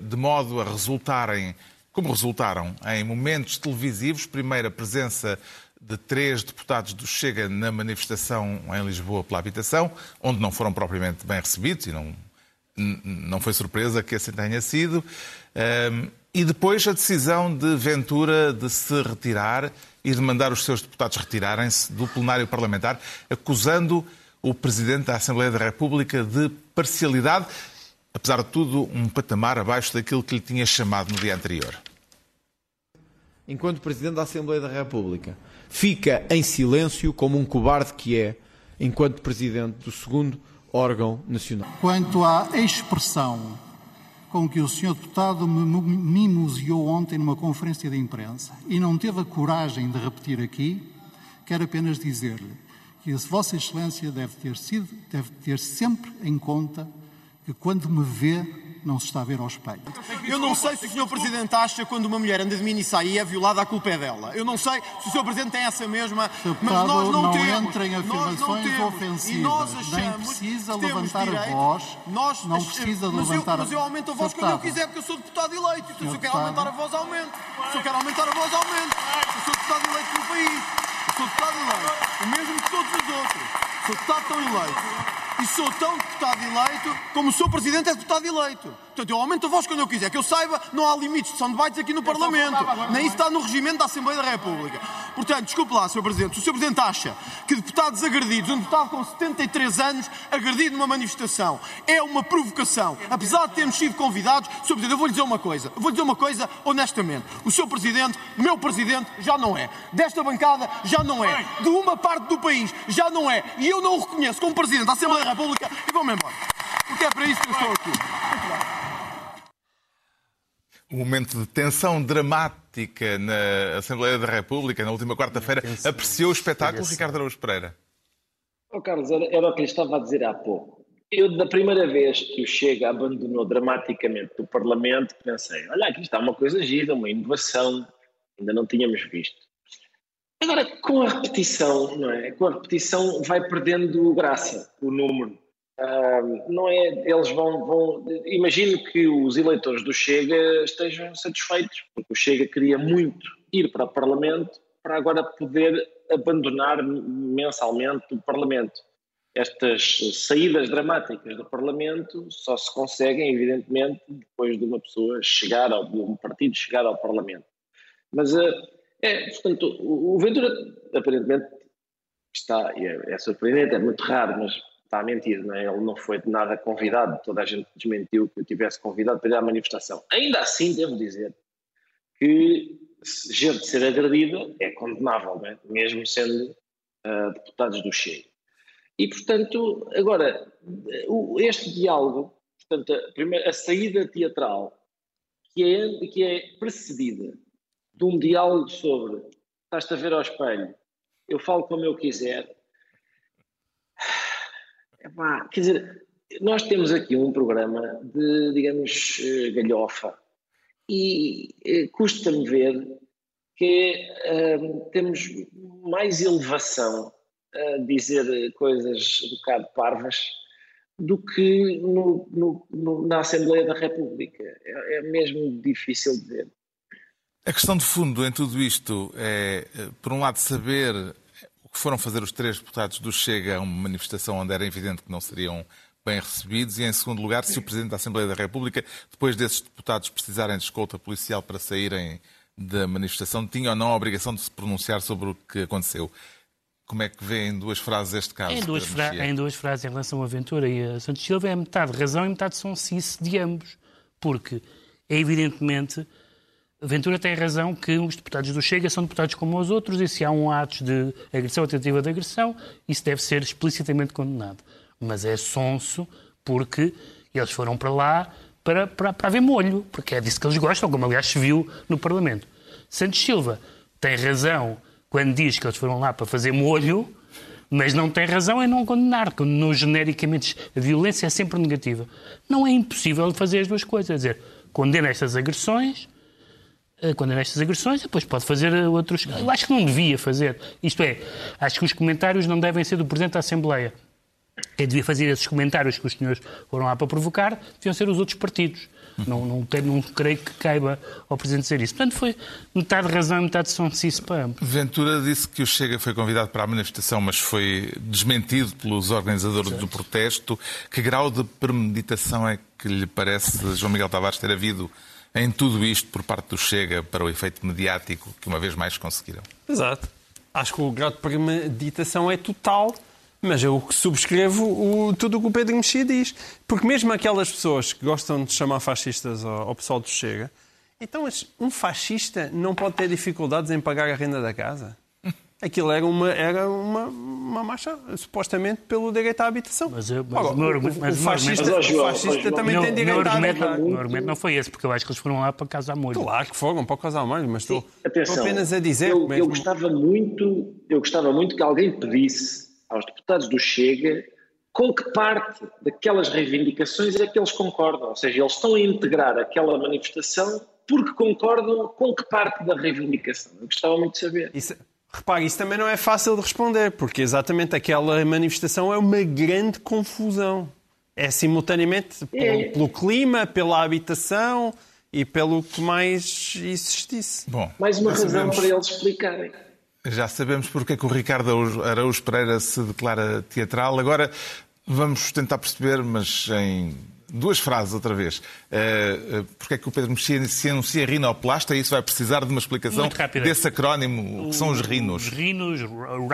de modo a resultarem, como resultaram, em momentos televisivos. Primeiro, a presença de três deputados do Chega na manifestação em Lisboa pela habitação, onde não foram propriamente bem recebidos e não, não foi surpresa que assim tenha sido. Ehm, e depois a decisão de Ventura de se retirar e de mandar os seus deputados retirarem-se do plenário parlamentar, acusando o Presidente da Assembleia da República de parcialidade apesar de tudo, um patamar abaixo daquilo que lhe tinha chamado no dia anterior. Enquanto Presidente da Assembleia da República, fica em silêncio como um cobarde que é, enquanto Presidente do segundo órgão nacional. Quanto à expressão com que o Sr. Deputado me mimoseou ontem numa conferência de imprensa e não teve a coragem de repetir aqui, quero apenas dizer-lhe que Vossa Excelência deve ter, sido, deve ter sempre em conta que quando me vê, não se está a ver ao espelho. Eu não sei se o Sr. Presidente acha que quando uma mulher anda de mini saia e é violada, a culpa é dela. Eu não sei se o Sr. Presidente tem essa mesma. Deputado, mas nós não, não temos. entra em Nós não afirmações temos. ofensivas. E nós Nem precisa levantar a voz. Nós Não precisa mas levantar eu, mas eu aumento a voz Sr. quando eu Deputado. quiser, porque eu sou deputado eleito. Então, se eu quero Deputado. aumentar a voz, aumento. Se eu quero aumentar a voz, aumento. Eu sou deputado eleito no país. Eu sou deputado eleito. O mesmo que todos os outros. Sou deputado tão eleito. E sou tão deputado eleito como Sr. Presidente é deputado eleito. Portanto, eu aumento a voz quando eu quiser. Que eu saiba, não há limites. São debates aqui no Parlamento. Nem isso está no regimento da Assembleia da República. Portanto, desculpe lá, Sr. Presidente. Se o Sr. Presidente acha que deputados agredidos, um deputado com 73 anos agredido numa manifestação, é uma provocação, apesar de termos sido convidados, Sr. Presidente, eu vou lhe dizer uma coisa. Eu vou lhe dizer uma coisa honestamente. O Sr. Presidente, meu Presidente, já não é. Desta bancada, já não é. De uma parte do país, já não é. E eu não o reconheço como Presidente da Assembleia da República e vou-me embora. Porque é para isso que eu estou aqui. Um momento de tensão dramática na Assembleia da República, na última quarta-feira. Apreciou o espetáculo, Ricardo Araújo Pereira? Oh, Carlos, era, era o que lhe estava a dizer há pouco. Eu, da primeira vez que o Chega abandonou dramaticamente o Parlamento, pensei: olha, aqui está uma coisa gira, uma inovação, ainda não tínhamos visto. Agora, com a repetição, não é? Com a repetição vai perdendo graça o número. Não é? Eles vão, vão. Imagino que os eleitores do Chega estejam satisfeitos, porque o Chega queria muito ir para o Parlamento para agora poder abandonar mensalmente o Parlamento. Estas saídas dramáticas do Parlamento só se conseguem, evidentemente, depois de uma pessoa chegar ao, de um partido chegar ao Parlamento. Mas, ah, é, portanto, o Ventura, aparentemente, está, é, é surpreendente, é muito raro, mas está a mentir, não é? Ele não foi de nada convidado, toda a gente desmentiu que eu tivesse convidado para ir à manifestação. Ainda assim, devo dizer que gente ser agredida é condenável, é? mesmo sendo ah, deputados do Chega. E, portanto, agora, este diálogo, portanto, a, primeira, a saída teatral, que é, que é precedida de um diálogo sobre estás-te a ver ao espelho, eu falo como eu quiser. Epá, quer dizer, nós temos aqui um programa de, digamos, eh, galhofa e eh, custa-me ver que eh, temos mais elevação a dizer coisas um bocado parvas do que no- no- no- na Assembleia da República. É, é mesmo difícil de ver. A questão de fundo em tudo isto é, por um lado, saber o que foram fazer os três deputados do Chega a uma manifestação onde era evidente que não seriam bem recebidos, e, em segundo lugar, se o Presidente da Assembleia da República, depois desses deputados precisarem de escolta policial para saírem da manifestação, tinha ou não a obrigação de se pronunciar sobre o que aconteceu. Como é que vê em duas frases este caso? Em duas, fra- em duas frases em relação a Ventura e a Santos Silva é metade razão e metade sonsice de ambos. Porque é evidentemente. Ventura tem razão que os deputados do Chega são deputados como os outros e se há um ato de agressão ou tentativa de agressão, isso deve ser explicitamente condenado. Mas é sonso porque eles foram para lá para, para, para haver molho, porque é disso que eles gostam, como aliás se viu no Parlamento. Santos Silva tem razão quando diz que eles foram lá para fazer molho, mas não tem razão em não condenar. Condenou genericamente. A violência é sempre negativa. Não é impossível fazer as duas coisas. Quer dizer, condena estas agressões, eh, condena estas agressões, depois pode fazer eh, outros. Eu acho que não devia fazer. Isto é, acho que os comentários não devem ser do Presidente da Assembleia. Quem devia fazer esses comentários que os senhores foram lá para provocar deviam ser os outros partidos. Não, não, tem- não creio que caiba ao Presidente dizer isso. Portanto, foi metade razão e metade sonsice para ambos. Ventura disse que o Chega foi convidado para a manifestação, mas foi desmentido pelos organizadores do protesto. Que grau de premeditação é que lhe parece, João Miguel Tavares, ter havido em tudo isto por parte do Chega para o efeito mediático que uma vez mais conseguiram? Exato. Acho que o grau de premeditação é total, mas eu subscrevo o- tudo o que o Pedro Mexia diz. Porque mesmo aquelas pessoas que gostam de chamar fascistas ao, ao pessoal do Chega, então um fascista não pode ter dificuldades em pagar a renda da casa? Aquilo era uma, era uma, uma marcha supostamente pelo direito à habitação. Mas, eu- mas Agora, o meu o- argumento- o mas o fascista, o Mas, João, fascista também tem meu direito à habitação. o argumento não foi esse, porque eu acho que eles foram lá para casa a molho. Claro que foram para o casal mais, mas estou, Atenção, estou apenas a dizer eu, que eu mesmo... gostava muito, eu gostava muito que alguém pedisse aos deputados do Chega com que parte daquelas reivindicações é que eles concordam. Ou seja, eles estão a integrar aquela manifestação porque concordam com que parte da reivindicação. Eu gostava muito de saber. Isso, repare, isso também não é fácil de responder, porque exatamente aquela manifestação é uma grande confusão. É simultaneamente pelo, É. pelo clima, pela habitação e pelo que mais existisse. Bom, Mais uma razão sabemos- para eles explicarem. Já sabemos porque é que o Ricardo Araújo- Araújo Pereira se declara teatral. Agora vamos tentar perceber, mas em duas frases outra vez, eh, eh, porque é que o Pedro Mexia se anuncia rinoplasta e isso vai precisar de uma explicação desse acrónimo que são os Os rinos. rinos, r-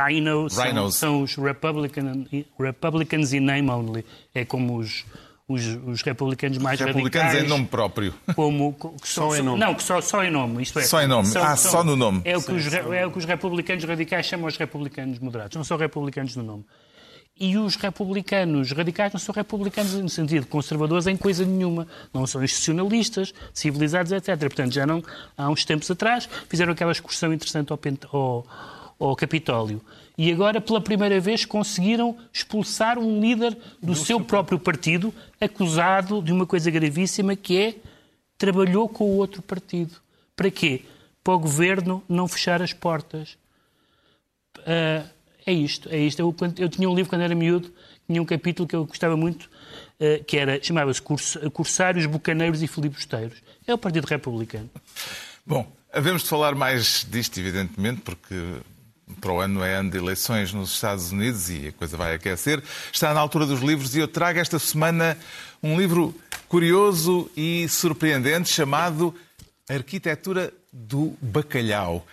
rhinos, são- Rhinos. São, os Republican, Republicans in name only. É como os, os, os republicanos mais Republicanos radicais. em nome próprio. Como, co- que Só em nome. Não, que só, só em nome. Isto é, Só em nome. são- Ah, são- só no nome. É o, que os, re- é o que os republicanos radicais chamam os republicanos moderados. Não são republicanos no nome. E os republicanos radicais não são republicanos no sentido conservadores em coisa nenhuma. Não são institucionalistas, civilizados, etc. Portanto, já não, há uns tempos atrás, fizeram aquela excursão interessante ao, Pent- ao, ao Capitólio. E agora, pela primeira vez, conseguiram expulsar um líder do seu próprio partido, acusado de uma coisa gravíssima que é trabalhou com o outro partido. Para quê? Para o governo não fechar as portas. Ah, é isto, é isto. Eu, eu tinha um livro quando era miúdo, tinha um capítulo que eu gostava muito, ah, que era, chamava-se Curs- Corsários, Bucaneiros e Filibusteiros. É o Partido Republicano. Bom, havemos de falar mais disto, evidentemente, porque para o ano é ano de eleições nos Estados Unidos e a coisa vai aquecer. Está na altura dos livros e eu trago esta semana um livro curioso e surpreendente chamado Arquitetura do Bacalhau.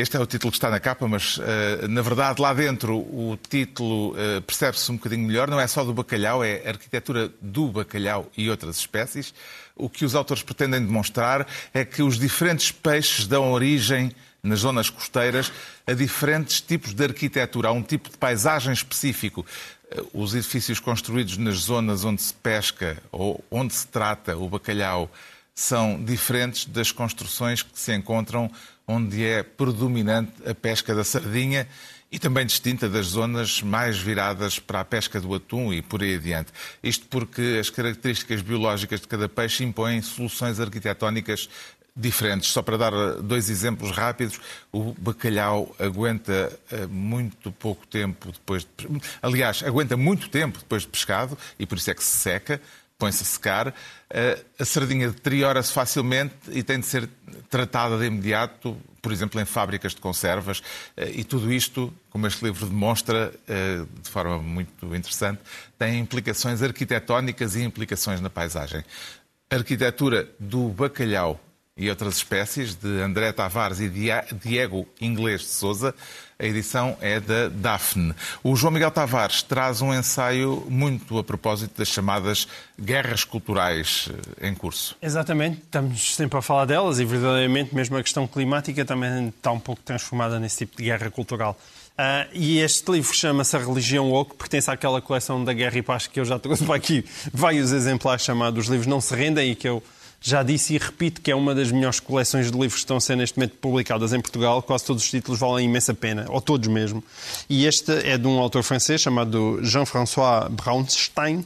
Este é o título que está na capa, mas eh, na verdade lá dentro o título eh, percebe-se um bocadinho melhor. Não é só do bacalhau, é arquitetura do bacalhau e outras espécies. O que os autores pretendem demonstrar é que os diferentes peixes dão origem nas zonas costeiras a diferentes tipos de arquitetura. Há um tipo de paisagem específico. Eh, Os edifícios construídos nas zonas onde se pesca ou onde se trata o bacalhau são diferentes das construções que se encontram onde é predominante a pesca da sardinha e também distinta das zonas mais viradas para a pesca do atum e por aí adiante. Isto porque as características biológicas de cada peixe impõem soluções arquitetónicas diferentes. Só para dar dois exemplos rápidos, o bacalhau aguenta eh, muito pouco tempo depois de... Aliás, aguenta muito tempo depois de pescado e por isso é que se seca, põe-se a secar. Eh, A sardinha deteriora-se facilmente e tem de ser tratada de imediato, por exemplo, em fábricas de conservas. Eh, E tudo isto, como este livro demonstra, eh, de forma muito interessante, tem implicações arquitetónicas e implicações na paisagem. Arquitetura do bacalhau e outras espécies, de André Tavares e Diego Inglês de Souza. A edição é da Daphne. O João Miguel Tavares traz um ensaio muito a propósito das chamadas guerras culturais eh, em curso. Exatamente, estamos sempre a falar delas e verdadeiramente mesmo a questão climática também está um pouco transformada nesse tipo de guerra cultural. Ah, e este livro chama-se A Religião Woke, pertence àquela coleção da Guerra e Paz que eu já trouxe para aqui vários exemplares chamados Os Livros Não Se Rendem e que eu já disse e repito que é uma das melhores coleções de livros que estão a ser neste momento publicadas em Portugal. Quase todos os títulos valem imensa pena, ou todos mesmo. E este é de um autor francês chamado Jean-François Braunstein.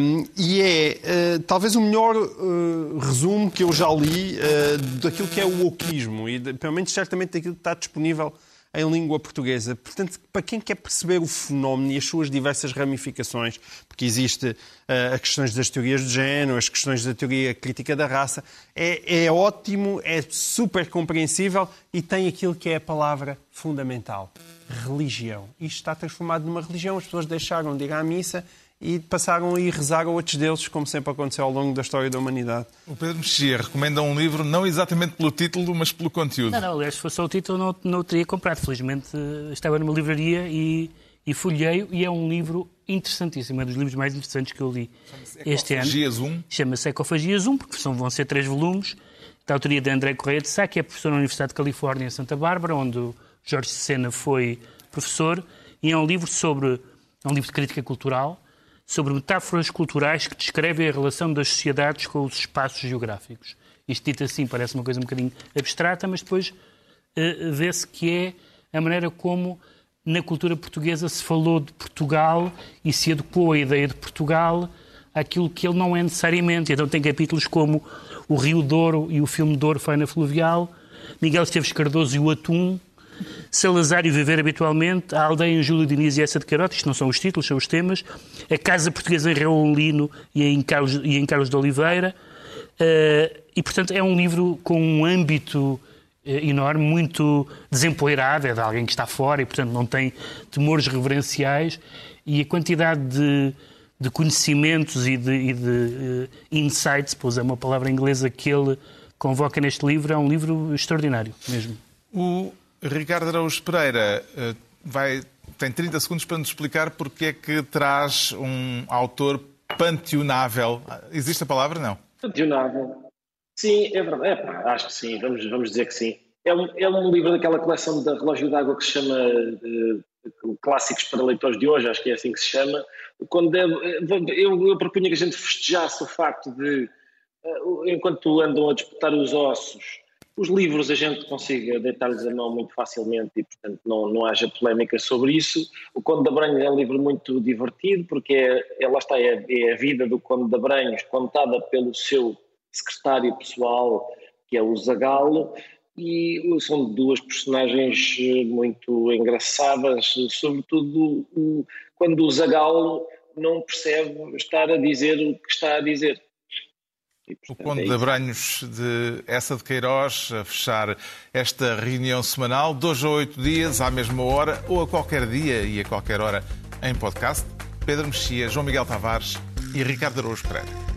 Um, e é uh, talvez o melhor uh, resumo que eu já li uh, daquilo que é o wokeismo e, de, pelo menos, certamente daquilo que está disponível em língua portuguesa. Portanto, para quem quer perceber o fenómeno e as suas diversas ramificações, porque existe uh, as questões das teorias de género, as questões da teoria crítica da raça, é, é ótimo, é super compreensível e tem aquilo que é a palavra fundamental: religião. Isto está transformado numa religião, as pessoas deixaram de ir à missa e passaram a ir rezar a outros deuses, como sempre aconteceu ao longo da história da humanidade. O Pedro Mexia recomenda um livro não exatamente pelo título, mas pelo conteúdo. Não, não, aliás, se fosse só o título, não, não o teria comprado. Felizmente eh, estava numa livraria e, e folheio, e é um livro interessantíssimo, é um dos livros mais interessantes que eu li este ano. Ecofagias 1. Chama-se Ecofagias 1, porque são, vão ser três volumes, da autoria de André Correia de Sá, que é professor na Universidade de Califórnia em Santa Bárbara, onde o Jorge Sena foi professor, e é um livro sobre, é um livro de crítica cultural, sobre metáforas culturais que descrevem a relação das sociedades com os espaços geográficos. Isto dito assim parece uma coisa um bocadinho abstrata, mas depois uh, vê-se que é a maneira como na cultura portuguesa se falou de Portugal e se adequou a ideia de Portugal àquilo que ele não é necessariamente. Então tem capítulos como o Rio Douro e o filme Douro Faina Fluvial, Miguel Esteves Cardoso e o Atum, Salazar e Viver Habitualmente, A Aldeia em Júlio Diniz e Essa de Carote, isto não são os títulos, são os temas, A Casa Portuguesa em Raul Lino e em Carlos, e em Carlos de Oliveira, uh, e portanto é um livro com um âmbito eh, enorme, muito desempoeirado, é de alguém que está fora e, portanto, não tem temores reverenciais e a quantidade de, de conhecimentos e de, e de uh, insights, pois é uma palavra inglesa que ele convoca neste livro, é um livro extraordinário mesmo. O Ricardo Araújo Pereira uh, vai, tem 30 segundos para nos explicar porque é que traz um autor panteonável. Existe a palavra? Não. Panteonável. Sim, é verdade. É, pá, acho que sim, vamos, vamos dizer que sim. É um, é um livro daquela coleção da Relógio d'Água que se chama uh, Clássicos para Leitores de Hoje, acho que é assim que se chama. Quando deve, eu, eu propunha que a gente festejasse o facto de, uh, enquanto andam a disputar os ossos, os livros a gente consiga deitar-lhes a mão muito facilmente e, portanto, não, não haja polémica sobre isso. O Conde de Abranhos é um livro muito divertido, porque é, é lá está, é, é, a vida do Conde de Abranhos contada pelo seu secretário pessoal, que é o Zagalo, e são duas personagens muito engraçadas, sobretudo o, quando o Zagalo não percebe estar a dizer o que está a dizer. E, portanto, o Conde é de Abranhos de Essa de Queiroz a fechar esta reunião semanal, dois a oito dias, à mesma hora, ou a qualquer dia e a qualquer hora em podcast. Pedro Mexia, João Miguel Tavares e Ricardo Araújo Pereira.